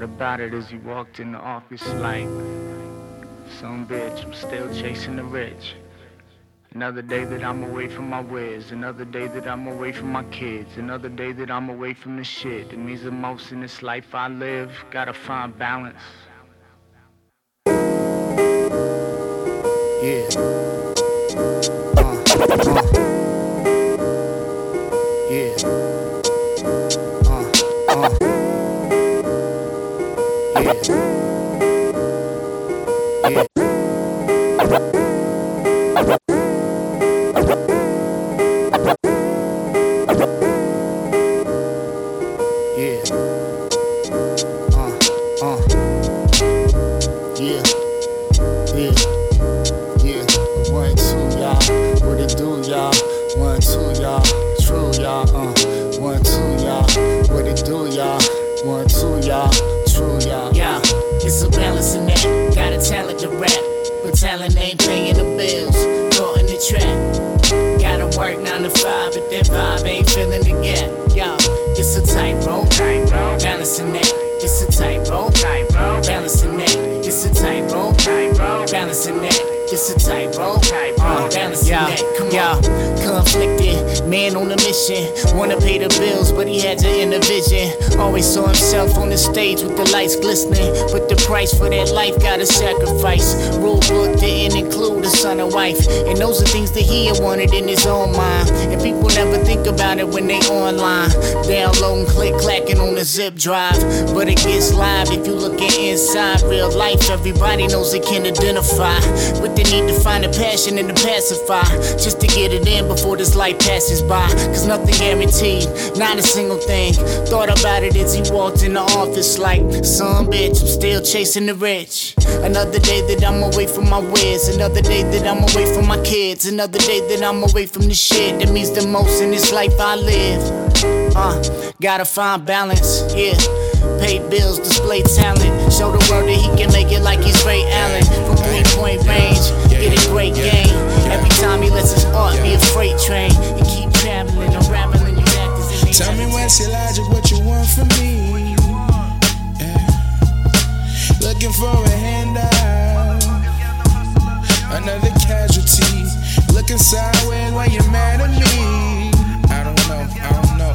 thought about it as he walked in the office like, some bitch, I'm still chasing the rich. Another day that I'm away from my whiz. Another day that I'm away from my kids. Another day that I'm away from the shit. It means the most in this life I live. Gotta find balance. Yeah. Uh, uh. Yeah. Uh, uh. Yeah. Yeah. It's a tightrope. Uh, balancing Yeah, that. Come yeah. on. Conflicted, man on a mission. Wanna pay the bills, but he had to end the vision. Always saw himself on the stage with the lights glistening. But the price for that life gotta sacrifice. Rule book didn't include a son and wife. And those are things that he had wanted in his own mind. And people never think about it when they online. Downloading, click, clacking on the zip drive. But it gets live if you looking inside real life. Everybody knows they can identify. But they need to find a passion in the to pacify. Just to get it in before this life passes by. Cause nothing guaranteed, not a single thing. Thought about it as he walked in the office like, son, bitch, I'm still chasing the rich. Another day that I'm away from my whiz. Another day that I'm away from my kids. Another day that I'm away from the shit that means the most in this life I live. Uh, gotta find balance, yeah. Pay bills, display talent. Show the world that he can make it like he's Ray Allen. From three point range, get a great game. Every time he lets his oh, art be a freight train. And keep traveling, unraveling your actors in the Tell me what's your logic, what you want from me. Yeah. Looking for a handout. Another casualty. Looking sideways while you're mad at me. I don't know, I don't know.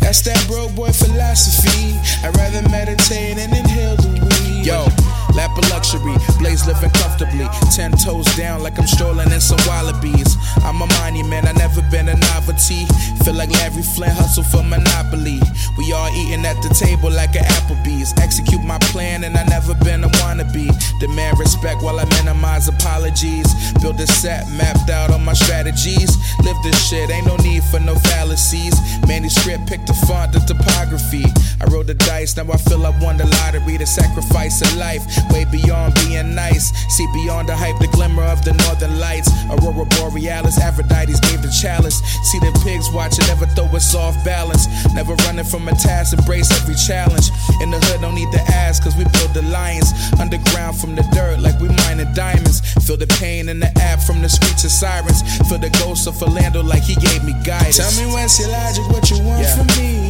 That's that broke boy philosophy. I'd rather meditate and inhale the weed. Yo, lap of luxury, blaze living comfortably. Ten toes down like I'm strolling in some wallabies. I'm a money man, I never been a novelty. Feel like Larry Flynt hustle for monopoly. We all eating at the table like an Applebee's. Execute my plan and I never been a wannabe. Demand respect while I minimize apologies. Build a set mapped out on my strategies. Live this shit, ain't no need for no fallacies. Manuscript, pick the font, the topography. I rolled the dice, now I feel I won the lottery. The sacrifice of life, way beyond being nice. See beyond the hype, the glimmer of the northern lights. Aurora Borealis, Aphrodite's gave the chalice. See the pigs watching, never throw us off balance. Never running from a task, embrace every challenge. In the hood, don't need to ask, cause we build the lions. Underground from the dirt, like we mining diamonds. Feel the pain in the app from the streets of sirens. Feel the ghost of Orlando like he gave me guidance. Tell me what's your logic, what you want Yeah. from me.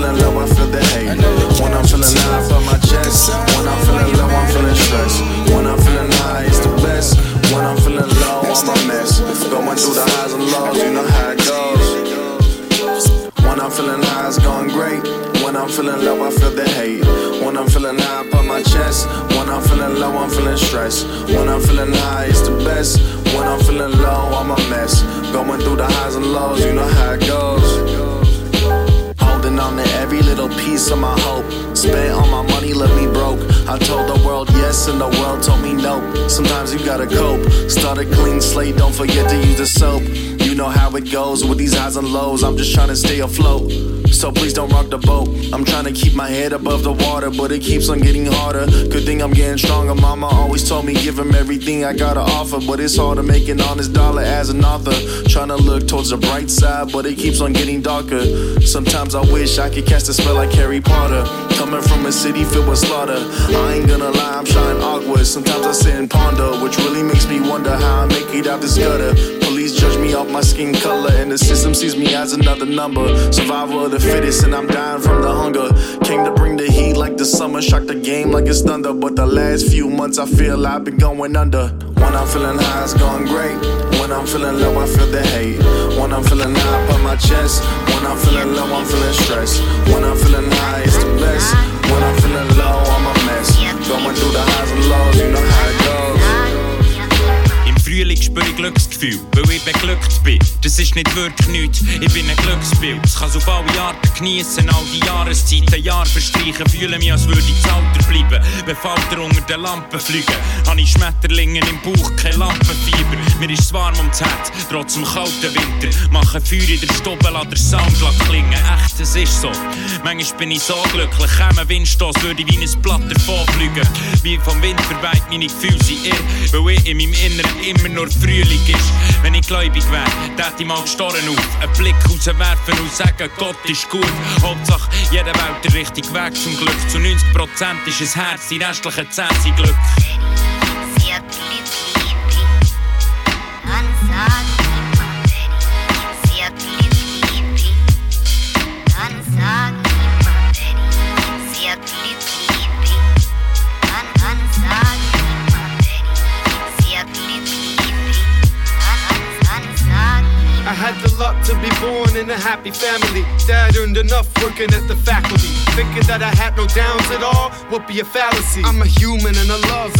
Feeling low, I feel the hate. When I'm feeling high, I feel my chest. When I'm feeling low, I'm feeling stressed. When I'm feeling high, it's the best. When I'm feeling low, I'm a mess. Going through the highs and lows, you know how it goes. When I'm feeling high, it's going great. When I'm feeling low, I feel the hate. When I'm feeling high, I put my chest. When I'm feeling low, I'm feeling stressed. When I'm feeling high, it's the best. When I'm feeling low, I'm a mess. Going through the highs and lows, you know how it goes. Holding on to every little piece of my hope. Spent all my money, left me broke. I told the world yes, and the world told me nope. Sometimes you gotta cope. Start a clean slate, don't forget to use the soap. You know how it goes with these highs and lows. I'm just trying to stay afloat. So please don't rock the boat. I'm trying to keep my head above the water, but it keeps on getting harder. Good thing I'm getting stronger. Mama always told me give him everything I gotta offer, but it's hard to make an honest dollar as an author. Trying to look towards the bright side, but it keeps on getting darker. Sometimes I wish I could cast a spell like Harry Potter. Coming from a city filled with slaughter, I ain't gonna lie, I'm shying awkward. Sometimes I sit and ponder, which really makes me wonder how I make it out this gutter. Police judge me off my skin color, and the system sees me as another number. Survival of the fittest, and I'm dying from the hunger. Came to bring the heat like the summer, shock the game like it's thunder. But the last few months, I feel I've been going under. When I'm feeling high, it's going great. When I'm feeling low, I feel the hate. When I'm feeling high, I put my chest. When I'm feeling low, I'm feeling stressed. When I'm feeling high, it's the best. When I'm feeling low, I'm a mess. Going through the highs and lows, you know how. Frühling spüre ich Glücksgefühl, weil ich beglückt bin. Das ist nicht wirklich nichts, ich bin ein Glücksbild. Ich kann auf alle Arten genießen, all die Jahreszeiten, Jahr verstreichen, fühle mich, als würde ich zu Alter bleiben. Wenn Falter unter den Lampen fliegen, habe ich Schmetterlinge im Bauch, kein Lampenfieber. Mir ist es warm ums Herz, trotz dem kalten Winter. Mache Feuer in der Stube, lass der Sound klingen. Echt, es ist so. Manchmal bin ich so glücklich, käme Windstoß, würde ich wie ein Blatt davon fliegen. Wie vom Wind verweiht, meine Gefühle sind irr, weil ich in meinem Inneren immer immer nur Frühling ist. Wenn ich gläubig wäre, hätte ich mal gestoren auf. Einen Blick rauswerfen und sagen, Gott ist gut. Hauptsache, jeder wählt den richtigen Weg zum Glück. Zu 90% ist es Herz, die restlichen 10 sind Glück. Sie hat I be born in a happy family. Dad earned enough working at the faculty. Thinking that I had no downs at all would be a fallacy. I'm a human and I love,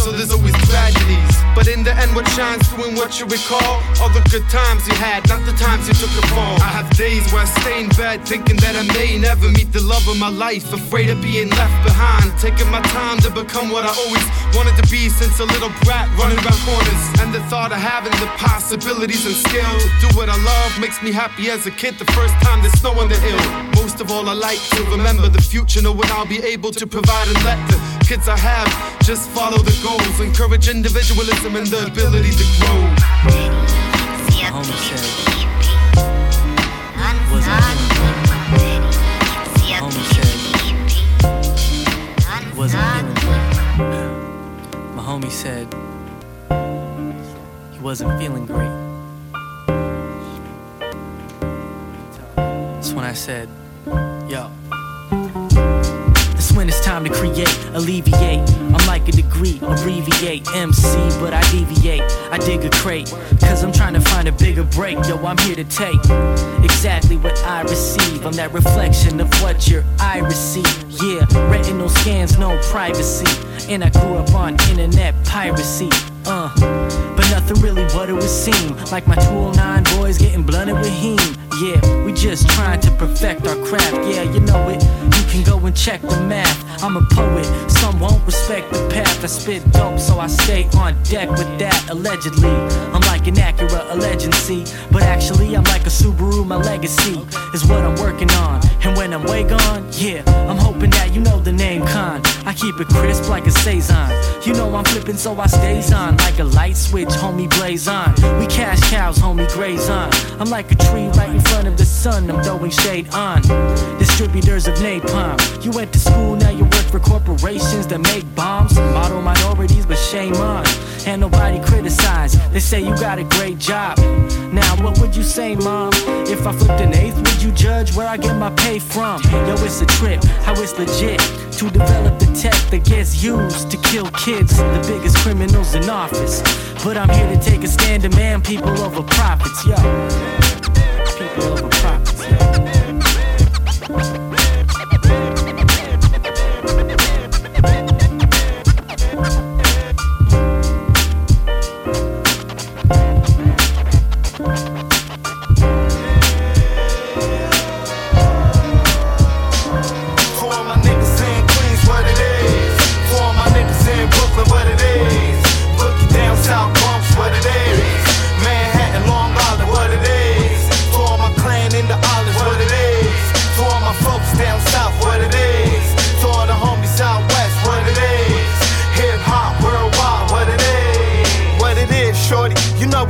what shines and what you recall? All the good times you had, not the times you took a fall. I have days where I stay in bed thinking that I may never meet the love of my life. Afraid of being left behind. Taking my time to become what I always wanted to be since a little brat running around corners. And the thought of having the possibilities and skill to do what I love makes me happy as a kid the first time there's snow on the hill. Of all, I like to remember the future, know when I'll be able to provide and let the kids I have just follow the goals. Encourage individualism and the ability to grow. Feeling My homie said he wasn't feeling great. That's when I said, yo. It's when it's time to create, alleviate. I'm like a degree, abbreviate. MC, but I deviate. I dig a crate, cause I'm trying to find a bigger break. Yo, I'm here to take exactly what I receive. I'm that reflection of what your eye receive. Yeah, retinal scans, no privacy. And I grew up on internet piracy. Uh, but nothing really what it would seem. Like my 209 boys getting blunted with heme. Yeah, we just trying to perfect our craft. Yeah, you know it. You can go and check the math. I'm a poet, some won't respect the path. I spit dope, so I stay on deck with that. Allegedly, I'm like an Acura, a legend, see. But actually, I'm like a Subaru, my legacy is what I'm working on. And when I'm way gone, yeah, I'm hoping that you know the name Khan. I keep it crisp like a Saison. You know I'm flipping, so I stays on like a light switch, homie, blaze on. We cash cows, homie, graze on. I'm like a tree right in front of the sun, I'm throwing shade on. Distributors of napalm. You went to school, now you work for corporations that make bombs. Model minorities, but shame on. And nobody criticize. They say you got a great job. Now, what would you say, mom? If I flipped an eighth, would you judge where I get my pay from? Yo, it's a trip, how it's legit to develop the tech that gets used to kill kids, the biggest criminals in office. But I'm here to take a stand, demand people over profits, yo.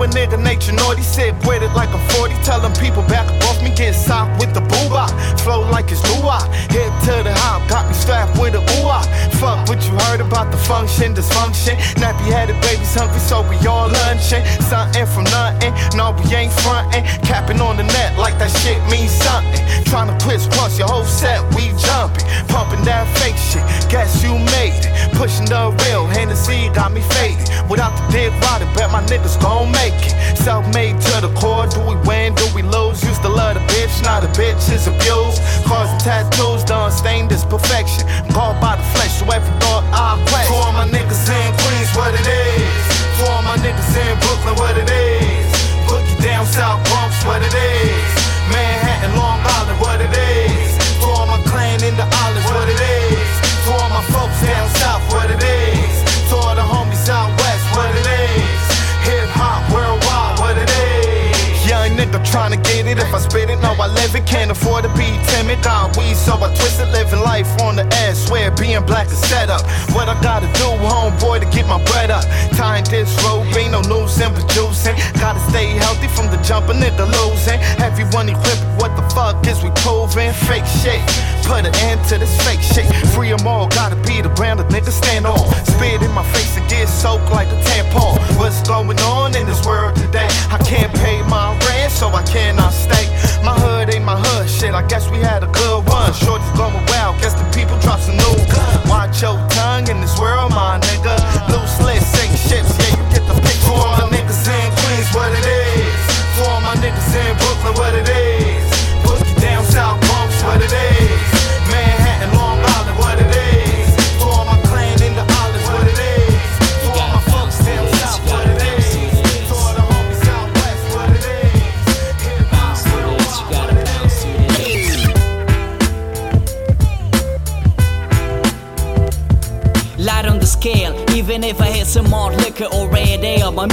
a nigga nature naughty, sick with it like a 40. Telling people back up off me, get socked with the boo Flow like it's doo Head to the hop, got me strapped with a ooh Fuck what you heard about the function, dysfunction. Nappy headed babies hungry, so we all lunching. Something from nothing, no, we ain't frontin'. Capping on the net like that shit means something. Trying to twist plus your whole set, we jumping. Pumping that fake shit, guess you made it. Pushing the real, Hennessy got me faded. Without the dick riding, bet my niggas gon' make it. Self made to the core, do we win, do we lose? Used to love the bitch, now the bitch is abused. Tattoos done stained this perfection. Called by the flesh, so every thought I. For my niggas in Queens, what it is. For my niggas in Brooklyn, what it is. Boogie down South Bronx, what it is. Manhattan, Long Nigga tryna get it. If I spit it, no, I live it. Can't afford to be timid. Got weed, so I twist it. Living life on the edge. Swear being black is set up. What I gotta do, homeboy, to get my bread up. Tying this rope, ain't no losing, but juicing. Gotta stay healthy from the jump, a nigga losing. Everyone equipped, what the fuck is we proving? Fake shit. Put an end to this fake shit. Free them all, gotta be the brand of niggas stand on. Spit in my face and get soaked like a tampon. What's going on in this world today? I can't pay my rent, so I cannot stay. My hood ain't my hood, shit. I guess we had a good one. Shorty's going wild, guess the people drop some new. Watch your tongue in this world, my nigga. Loose lips, sink ships,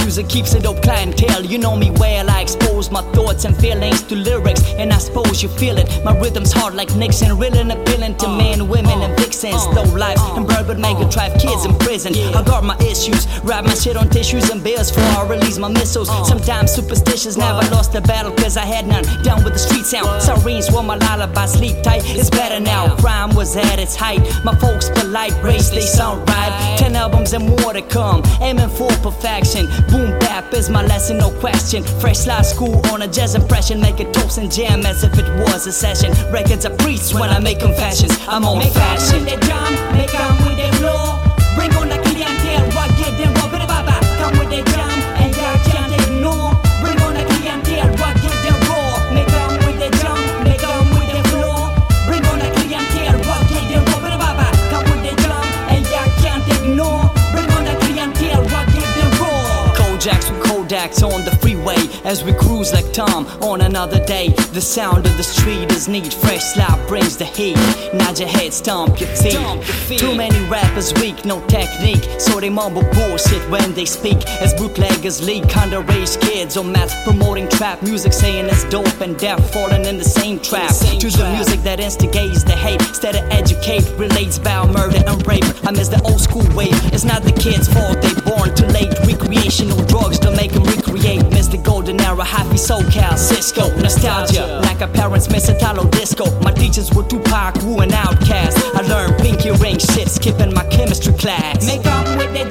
music keeps it up clientele. You know me well, I expose my thoughts and feelings to lyrics, and I suppose you feel it. My rhythm's hard like Nixon, real and appealing to men, women, and vixens. Low life and bourbon make it drive kids in prison. I got my issues, wrap my shit on tissues and bills before I release my missiles. Sometimes superstitious, never lost the battle cause I had none. Down with the street sound, sirens were my lullaby, sleep tight. It's better now, crime was at its height. My folks polite, race they sound right. Ten albums and more to come, aiming for perfection. Boom bap is my lesson, no question. Fresh slide school on a jazz impression, make a toast and jam as if it was a session. Records are priests when I make confessions. I'm old fashioned. Come with the flow. Bring on the and come with Kodaks on the as we cruise like Tom on another day. The sound of the street is neat, fresh slap brings the heat. Nod your head, stomp your feet. Too many rappers weak, no technique, so they mumble bullshit when they speak. As bootleggers leak underage kids on math promoting trap music, saying it's dope and deaf, falling in the same trap. To the music that instigates the hate, instead of educate, relates about murder and rape. I miss the old school wave. It's not the kids' fault they born too late. Recreational drugs era, happy SoCal, Cisco, nostalgia. Like our parents miss Italo disco. My teachers were Tupac, Wu, and Outkast. I learned pinky ring shit, skipping my chemistry class. Make up with the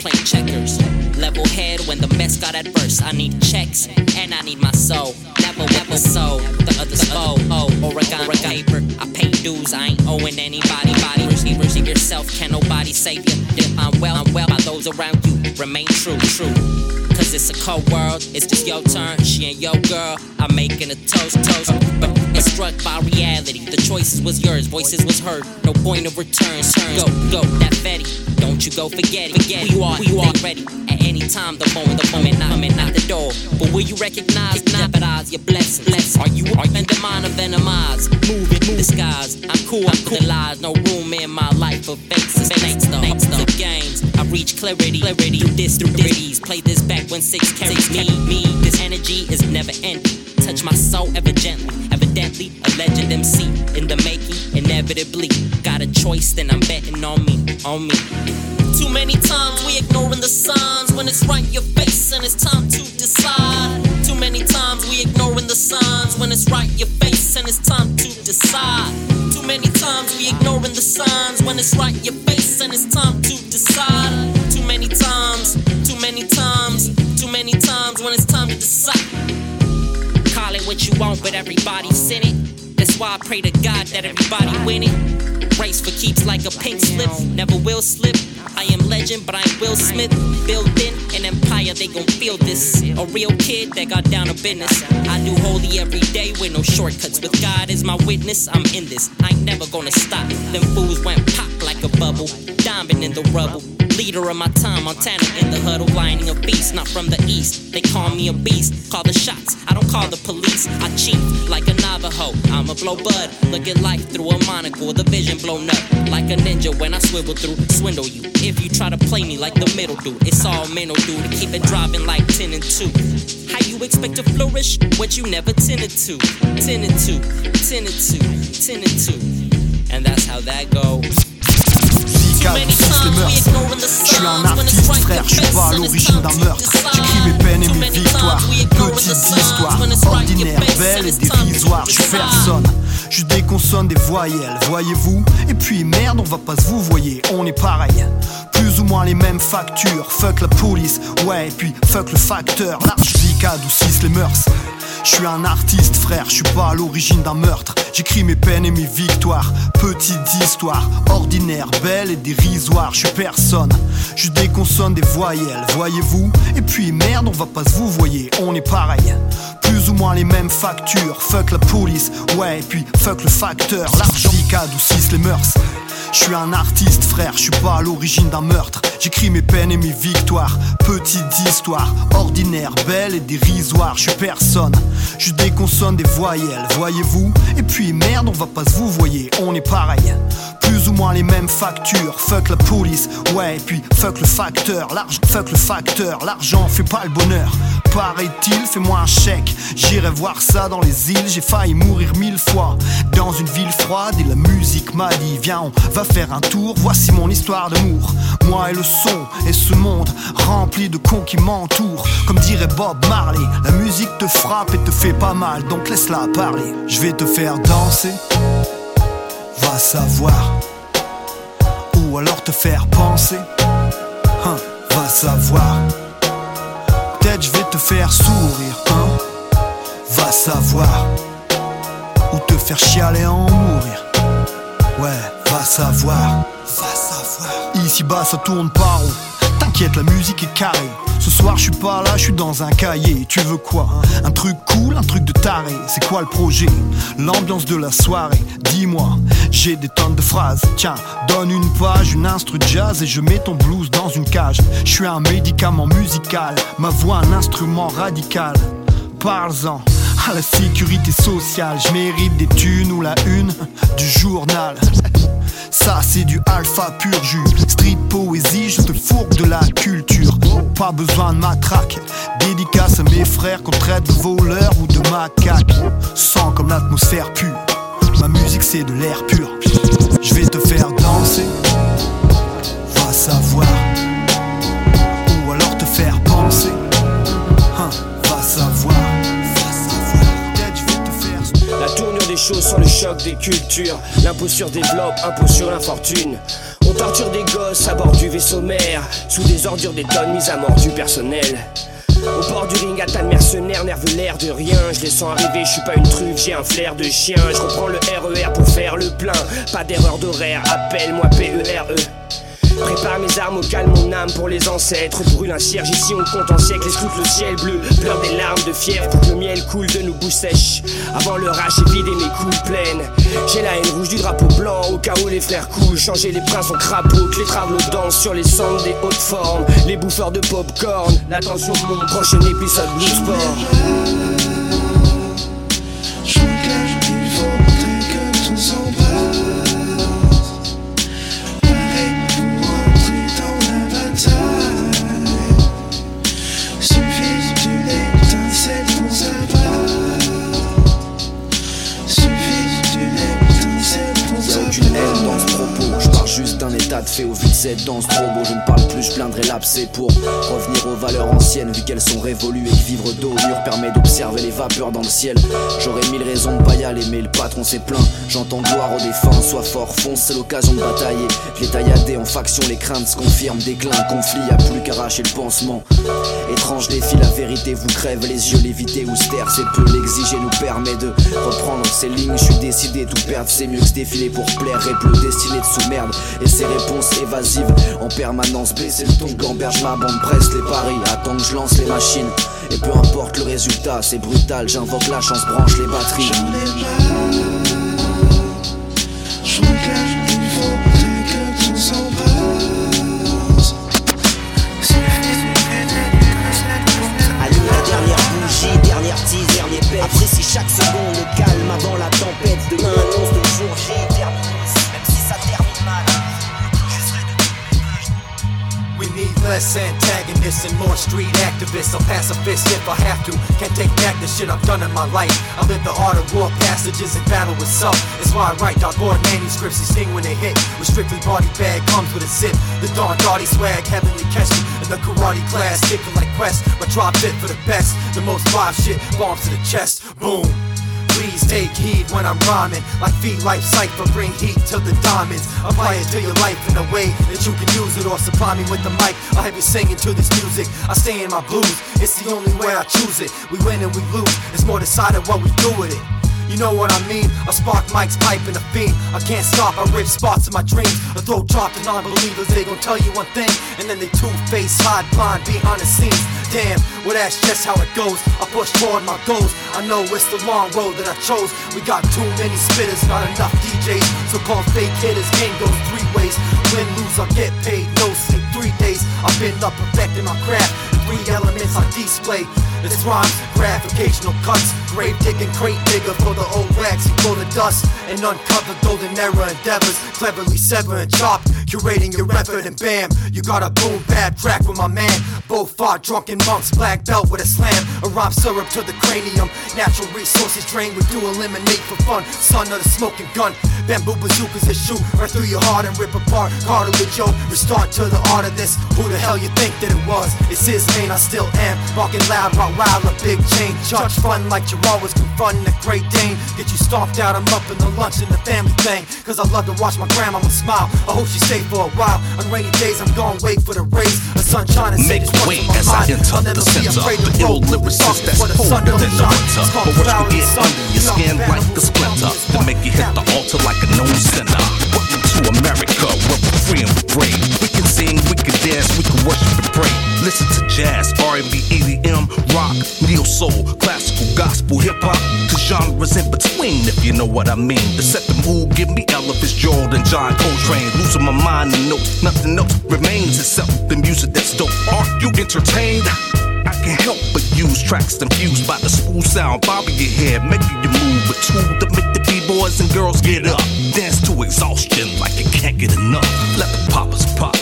playing checkers. Level head when the mess got adverse. I need checks and I need my soul. Never, never so. The other's foe. Oh, Oregon, Oregon paper. I pay dues. I ain't owing anybody. Body receive, receive yourself. Can nobody save you? If I'm well, I'm well by those around you. Remain true, true. Cause it's a cold world, it's just your turn. She ain't your girl, I'm making a toast, toast. But it's struck by reality. The choices was yours, voices was heard. No point of return, turn. Go, go, that Fetty. Don't you go forget it. Forget who you are, who you are. Ready. At At any time, the phone, the moment, coming out the door. But will you recognize, jeopardize your blessing? Are you in the mind of venomized? Moving, move disguise. I'm cool, I'm cool. The lies, no room in my life for fakes. Fakes, the, the games. I reach clarity, clarity through this, through this. Play this back when six carries me, me. This energy is never ending. Touch my soul ever gently, evidently a legend MC in the making. Inevitably, got a choice, then I'm betting on me, on me. Too many times we ignoring the signs when it's right your face and it's time to decide. Too many times we ignoring the signs when it's right your face and it's time to decide. Too many times we ignoring the signs when it's right your face and it's time to decide. Too many times, too many times, too many times when it's time to decide. Call it what you want, but everybody's in pray to God that everybody win it. Race for keeps like a pink slip, never will slip. I am legend, but I'm Will Smith. Building an empire, they gon' feel this. A real kid that got down to business. I do holy every day with no shortcuts. With God as my witness, I'm in this. I ain't never gonna stop. Them fools went pop like a bubble. Diamond in the rubble. Leader of my time, Montana in the huddle, lining a beast, not from the east. They call me a beast, call the shots. I don't call the police. I cheat like a Navajo. I'ma blow bud, look at life through a monocle. The vision blown up like a ninja when I swivel through, swindle you. If you try to play me like the middle dude, it's all mental dude to keep it driving like 10 and 2. How you expect to flourish what you never tended to? Tended to, tended to, tended to. And that's how that goes. Je suis pas à l'origine d'un meurtre. J'écris mes peines et mes victoires. Petite histoire, ordinaire, belle et dérisoire. Je suis personne. Je déconsonne des voyelles, voyez-vous. Et puis merde, on va pas se vous voyez, on est pareil. Plus ou moins les mêmes factures. Fuck la police, ouais, et puis fuck le facteur. Large vie qu'adoucissent les mœurs je suis un artiste frère, je suis pas à l'origine d'un meurtre. J'écris mes peines et mes victoires Petite histoire, ordinaire, belle et dérisoire Je suis personne, je déconsonne des voyelles, voyez-vous. Et puis merde, on va pas se vous voyez, on est pareil Plus ou moins les mêmes factures. Fuck la police, ouais, et puis fuck le facteur. L'argent adoucissent les mœurs. Je suis un artiste frère, je suis pas à l'origine d'un meurtre. J'écris mes peines et mes victoires. Petite histoire, ordinaire, belle et dérisoire Je suis personne, je déconsonne des voyelles, voyez-vous? Et puis merde, on va pas se vous voyez, on est pareil. Plus ou moins les mêmes factures. Fuck la police, ouais, et puis fuck le facteur. L'argent, fuck le facteur, l'argent fait pas le bonheur Paraît-il, fais-moi un chèque. J'irai voir ça dans les îles J'ai failli mourir mille fois. Dans une ville froide et la musique m'a dit Viens, on va faire un tour, voici mon histoire d'amour. Moi et le son et ce monde rempli de cons qui m'entourent. Comme dirait Bob Marley La musique te frappe et te fait pas mal Donc laisse-la parler. Je vais te faire danser. Va savoir Ou alors te faire penser. Hein, Va savoir Je vais te faire sourire, hein. Va savoir Ou te faire chialer en mourir. Ouais, va savoir Va savoir. Ici bas ça tourne pas rond T'inquiète la musique est carrée ce soir je suis pas là, je suis dans un cahier. Tu veux quoi? Un truc cool, un truc de taré. C'est quoi le projet? L'ambiance de la soirée. Dis-moi, j'ai des tonnes de phrases. Tiens, donne une page, une instru jazz et je mets ton blues dans une cage. Je suis un médicament musical, ma voix un instrument radical. Parle-en à la sécurité sociale. Je mérite des thunes ou la une du journal. Ça c'est du alpha pur jus. Street poésie, je te fourgue de la culture. Pas besoin de matraque. Dédicace à mes frères qu'on traite de voleurs ou de macaques. Sans comme l'atmosphère pure Ma musique c'est de l'air pur. Je vais te faire danser. Va savoir sans le choc des cultures. L'imposture développe, impôt sur l'infortune. On torture des gosses à bord du vaisseau mère. Sous des ordures, des tonnes mises à mort du personnel. Au bord du ring, à tas mercenaires, nerveux l'air de rien. Je les sens arriver, je suis pas une truffe, j'ai un flair de chien. Je reprends le RER pour faire le plein. Pas d'erreur d'horaire, appelle-moi PERE. Prépare mes armes au calme, mon âme pour les ancêtres. Brûle un cierge, ici on compte en siècles, escroute le ciel bleu. Pleure des larmes de fièvre pour que le miel coule de nos bouches sèches. Avant le rage, j'ai vidé mes couilles pleines. J'ai la haine rouge du drapeau blanc, au cas les frères coulent. Changer les princes en crapauds, les travaux dansent sur les cendres des hautes formes. Les bouffeurs de popcorn, l'attention mon prochain épisode Blue Sport. feels cette danse trop beau Je ne parle plus, je plaindrai l'abcès pour revenir aux valeurs anciennes. Vu qu'elles sont révolues et que vivre dos au mur permet d'observer les vapeurs dans le ciel. J'aurais mille raisons de pas y aller mais le patron s'est plaint. J'entends gloire aux défunts, sois fort, fonce, c'est l'occasion de batailler. Les en faction, les craintes se confirment, déclin, conflit, y'a plus qu'arracher le pansement. Étrange défi, la vérité vous crève les yeux, l'éviter ou se c'est peu, l'exiger nous permet de reprendre ces lignes. Je suis décidé, tout perdre c'est mieux que se défiler pour plaire et plus destiné de sous-merde. Et c'est réponse évasive en permanence. Baisser le ton, gamberge ma bande, presse les paris. Attends que je lance les machines. Et peu importe le résultat, c'est brutal. J'invoque la chance, branche les batteries. Allume la dernière bougie, dernière tease, dernier pet. Apprécie chaque seconde, le calme avant la tempête. Demain annonce le jour J, less antagonists and more street activists. I'm pacifist if I have to. Can't take back the shit I've done in my life. I live the art of war passages and battle with self. It's why I write dark board manuscripts. They sting when they hit. With strictly body bag comes with a sip. The dark gaudy swag, heavenly catch me. In the karate class, kicking like Quest. My drop fit for the best. The most live shit, bombs to the chest. Boom. Please take heed when I'm rhyming. Like feed life cipher, bring heat to the diamonds. Apply it to your life in a way that you can use it or supply me with the mic. I have you singing to this music. I stay in my blues. It's the only way I choose it. We win and we lose. It's more decided what we do with it. You know what I mean? I spark mics, pipe, a fiend. I can't stop, I rip spots in my dreams. A throat drop to non believers, they gon' tell you one thing, and then they two face, hide blind behind the scenes. Damn, well, that's just how it goes. I push toward my goals. I know it's the long road that I chose. We got too many spitters, not enough DJs. So called fake hitters, game goes three ways. Win, lose, I get paid, no sleep, three days. I've been up perfecting my craft. Three elements I display. It's rhymes, gratificational cuts, grave digging, crate digger for the old wax. You pull the dust and uncover golden era endeavors. Cleverly sever and chop, curating your effort and bam, you got a boom bad track with my man. Both fought drunken monks, black belt with a slam. A rhyme syrup to the cranium. Natural resources drained, we do eliminate for fun. Son of the smoking gun, bamboo bazookas that shoot right through your heart and rip apart cartilage. Yo, restart to the art of this. Who the hell you think that it was? It's his name, I still am. Walking loud, rock wild, a big chain. Charge fun like you're always confronting a great Dane. Get you stomped out, I'm up in the lunch and the family thing. Cause I love to watch my grandmama smile. I hope she stay for a while. On rainy days, I'm gonna wait for the rays of sunshine and Make way as I enter the center. The ill lyricist that's colder than the winter. But what you get under your skin like a splinter to make you hit the altar like a known sinner. Welcome to America, where we're free and brave. We can sing, we can dance, we can worship and pray. Listen to jazz, R&B, EDM, rock, neo soul, classical, gospel, hip hop. The genres in between, if you know what I mean. To set the mood, give me Ella Fitzgerald John Coltrane. Losing my mind and notes, nothing else remains except the music that's dope. Are you entertained? I can't help but use tracks infused by the smooth sound, bobbing your head, making you move. A tool to make the b-boys and girls get up, dance to exhaustion like you can't get enough. Let the poppers pop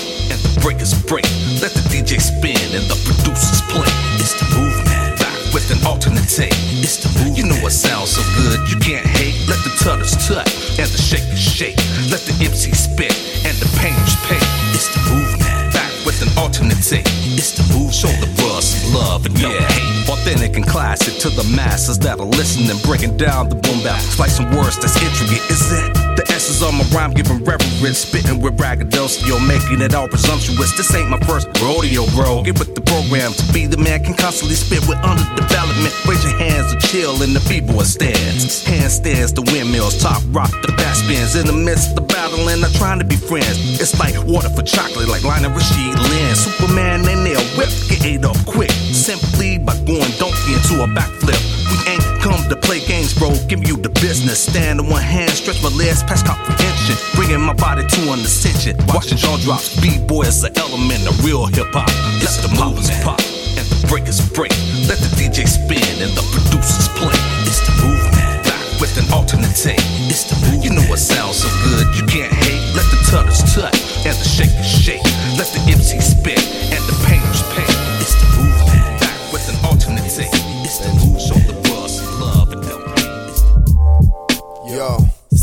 breakers break. Let the DJ spin and the producers play. It's the movement. Back with an alternate take. It's the movement. You know it sounds so good, you can't hate. Let the tutters tut and the shakers shake. Let the MC spit and the painters paint. It's the movement. Back with an alternate take. It's the move. Show the bros some love and no hate. Authentic and classic to the masses that are listening, breaking down the boom bap. Some words that's intricate. Is essence? Verses on my rhyme, giving reverence, spitting with braggadocio, making it all presumptuous. This ain't my first rodeo, bro. Get with the program to be the man can constantly spit with underdevelopment. Raise your hands to chill in the b-boy stands. Handstands, the windmills, top rock, the back spins. In the midst of battle, and I'm trying to be friends. It's like water for chocolate, like Lonnie Rashid Lynn. Superman and their whip get ate up quick. Simply by going donkey into a backflip. We ain't to play games, bro. Give you the business. Stand on one hand, stretch my legs past comprehension. Bringing my body to an ascension. Watching jaw drops. B-boy is an element of real hip hop. Let the moppers pop and the breakers break. Let the DJ spin and the producers play. It's the movement. Back with an alternate take. It's the movement. You know what sounds so good, you can't hate. Let the tutters tut and the shakers shake. Let the MC spit and the painters paint. It's the movement.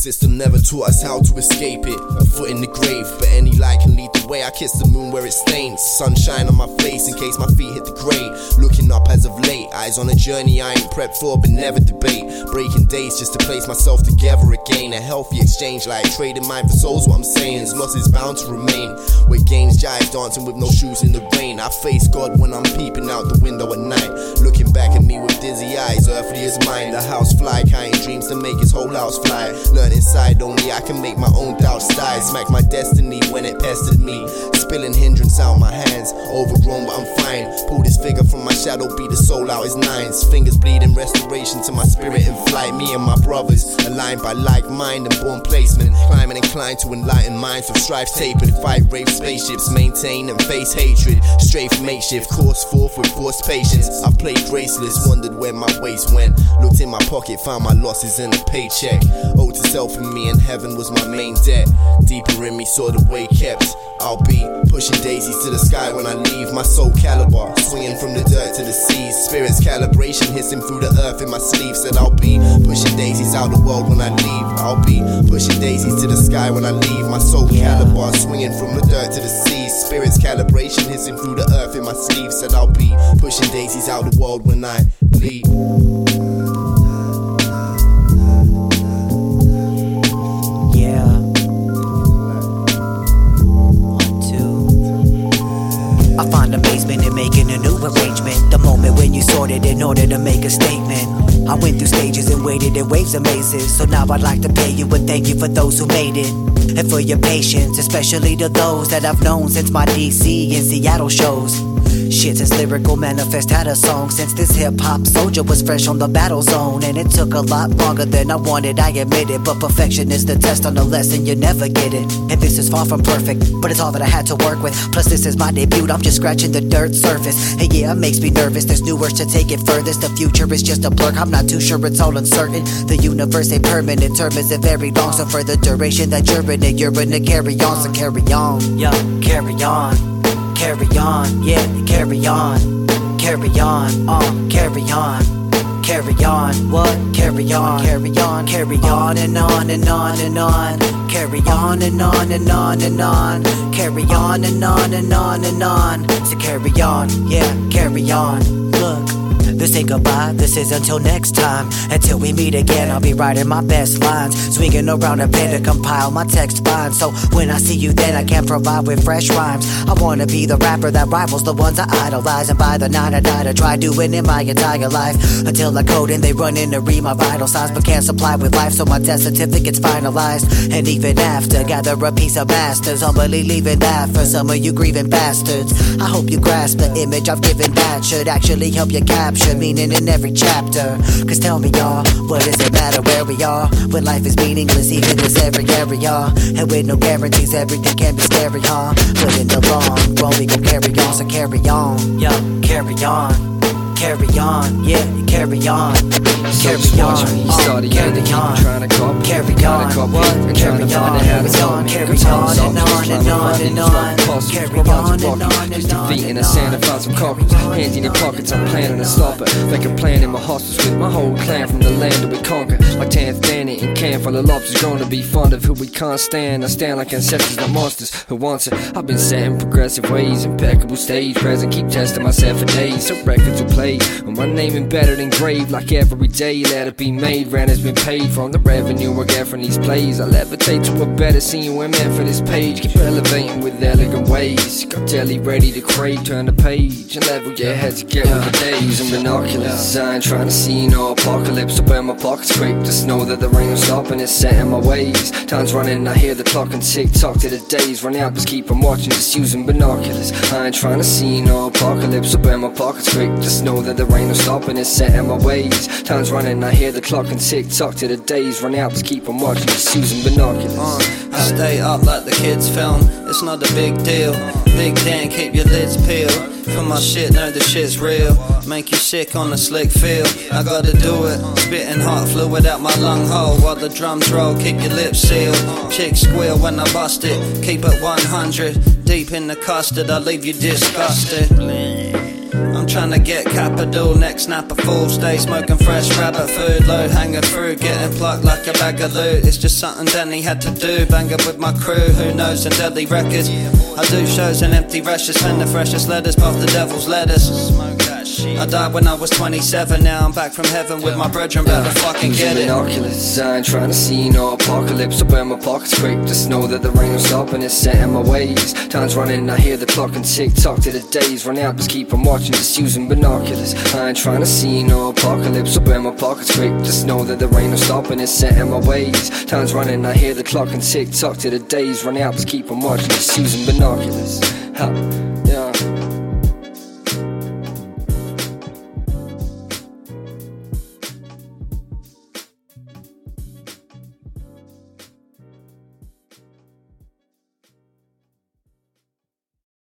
System never taught us how to escape it. A foot in the grave, but any light can lead the way. I kiss the moon where it stains. Sunshine on my face in case my feet hit the grave. Looking up as of late, eyes on a journey I ain't prepped for, but never debate. Breaking days just to place myself together again. A healthy exchange like trading mind for souls. What I'm saying is loss is bound to remain. With games jive dancing with no shoes in the rain. I face God when I'm peeping out the window at night. Looking back at me with dizzy eyes, earthly as mine. The house fly, counting dreams to make his whole house fly. Learn inside only I can make my own doubts die. Smack my destiny when it pestered me. Spilling hindrance out my hands. Overgrown, but I'm fine. Pull this figure from my shadow, beat the soul out his nines. Fingers bleeding, restoration to my spirit in flight. Me and my brothers, aligned by like mind and born placement. Climbing inclined to enlighten minds with strife tapered. Fight brave spaceships, maintain and face hatred. Strafe makeshift, course forth with forced patience. I played graceless, wondered where my waist went. Looked in my pocket, found my losses in a paycheck. Owed to self and me, and heaven was my main debt. Deeper in me, saw the way kept. I'll be pushing daisies to the sky when I leave. My soul caliber, swinging from the dirt to the seas. Spirits calibration, hissing through the earth in my sleeve. Said I'll be pushing daisies out the world when I leave. I'll be pushing daisies to the sky when I leave. My soul caliber, swinging from the dirt to the seas. Spirits calibration, hissing through the earth in my sleeve. Said I'll be pushing daisies out the world when I leave. Sorted in order to make a statement. I went through stages and waited in waves and mazes. So now I'd like to pay you and thank you for those who made it. And for your patience, especially to those that I've known since my DC and Seattle shows. Shit, since Lyrical Manifest had a song, since this hip hop soldier was fresh on the battle zone. And it took a lot longer than I wanted, I admit it. But perfection is the test on the lesson, you never get it. And this is far from perfect, but it's all that I had to work with. Plus, this is my debut, I'm just scratching the dirt surface. And yeah, it makes me nervous, there's new words to take it furthest. The future is just a blur, I'm not too sure, it's all uncertain. The universe ain't permanent, term isn't very long. So, for the duration that you're in it, you're in it, carry on, so carry on. Yo, carry on. Carry on, yeah, carry on, carry on, uh, carry on, carry on, what? Carry on, carry on, carry on and on and on and on, carry on and on and on and on, carry on and on and on and on, so carry on, yeah, carry on, look. This ain't goodbye, this is until next time. Until we meet again, I'll be writing my best lines. Swinging around a pen to compile my text fine. So when I see you, then I can provide with fresh rhymes. I wanna be the rapper that rivals the ones I idolize. And by the nine I die to try doing in my entire life. Until I code and they run in to read my vital signs, but can't supply with life. So my death certificate's finalized. And even after, gather a piece of bastards. Humbly leaving that for some of you grieving bastards. I hope you grasp the image I've given that should actually help you capture meaning in every chapter. Cause tell me, y'all, what does it matter where we are? When life is meaningless, even in every area. And with no guarantees, everything can be scary, huh? But in the long run, we gon' carry on, so carry on. Yo, carry on. Carry on, yeah, carry on. Carry on, uh, carry on. Trying to copy, Carry on, what? and Carry on, find out how carry on, carry on and on and on and on. Carry on and on and just on defeating the to find some cockles. Hands in your pockets, I'm planning to stop it. Like a plan in my hostels with my whole clan from the land that we conquer. My 10th Danny and can full of lobsters gonna be fond of who we can't stand. I stand like ancestors, not monsters who wants it. I've been setting progressive ways, impeccable stage present, keep testing myself for days. So records will play. And my name embedded engraved like every day. Let it be made, rent has been paid from the revenue I get from these plays. I levitate to a better scene when meant for this page. Keep elevating with elegant ways. Got jelly ready to crave, turn the page and level your head to get with the days. And binoculars, I ain't trying to see no apocalypse. Up in my pockets quick, just know that there ain't no stopping. It's set in my ways. Time's running, I hear the clock and tick tock to the days. Run out, just keep on watching, just using binoculars. I ain't trying to see no apocalypse. Up in my pockets quick, just know that there ain't no stopping. It's set in my ways. Time's running, I hear the clock and tick tock to the days. Run out, just keep on watching, using binoculars. Uh, I stay up like the kids film. It's not a big deal. Big Dan, keep your lids peeled. For my shit, know the shit's real. Make you sick on the slick feel. I gotta do it. Spitting hot fluid out my lung hole while the drums roll. Keep your lips sealed. Chicks squeal when I bust it. Keep it 100. Deep in the custard, I leave you disgusted. Trying to get capital, next snap a full stay smoking fresh rabbit food, low hanging through, getting plucked like a bag of loot. It's just something Danny had to do, banging with my crew, who knows, and deadly records. I do shows in empty rashes, send the freshest letters, past the devil's lettuce. I died when I was 27, now I'm back from heaven with my brethren, better fucking get it. Binoculars, I ain't trying to see no apocalypse up in my pockets quick. Just know that there ain't no stopping, it's set in my ways. Time's running, I hear the clock and tick tock to the days. Run out, just keep on watching, just using binoculars. I ain't trying to see no apocalypse up in my pockets quick. Just know that there ain't no stopping, it's set in my ways. Time's running, I hear the clock and tick tock to the days. Run out, just keep on watching, just using binoculars.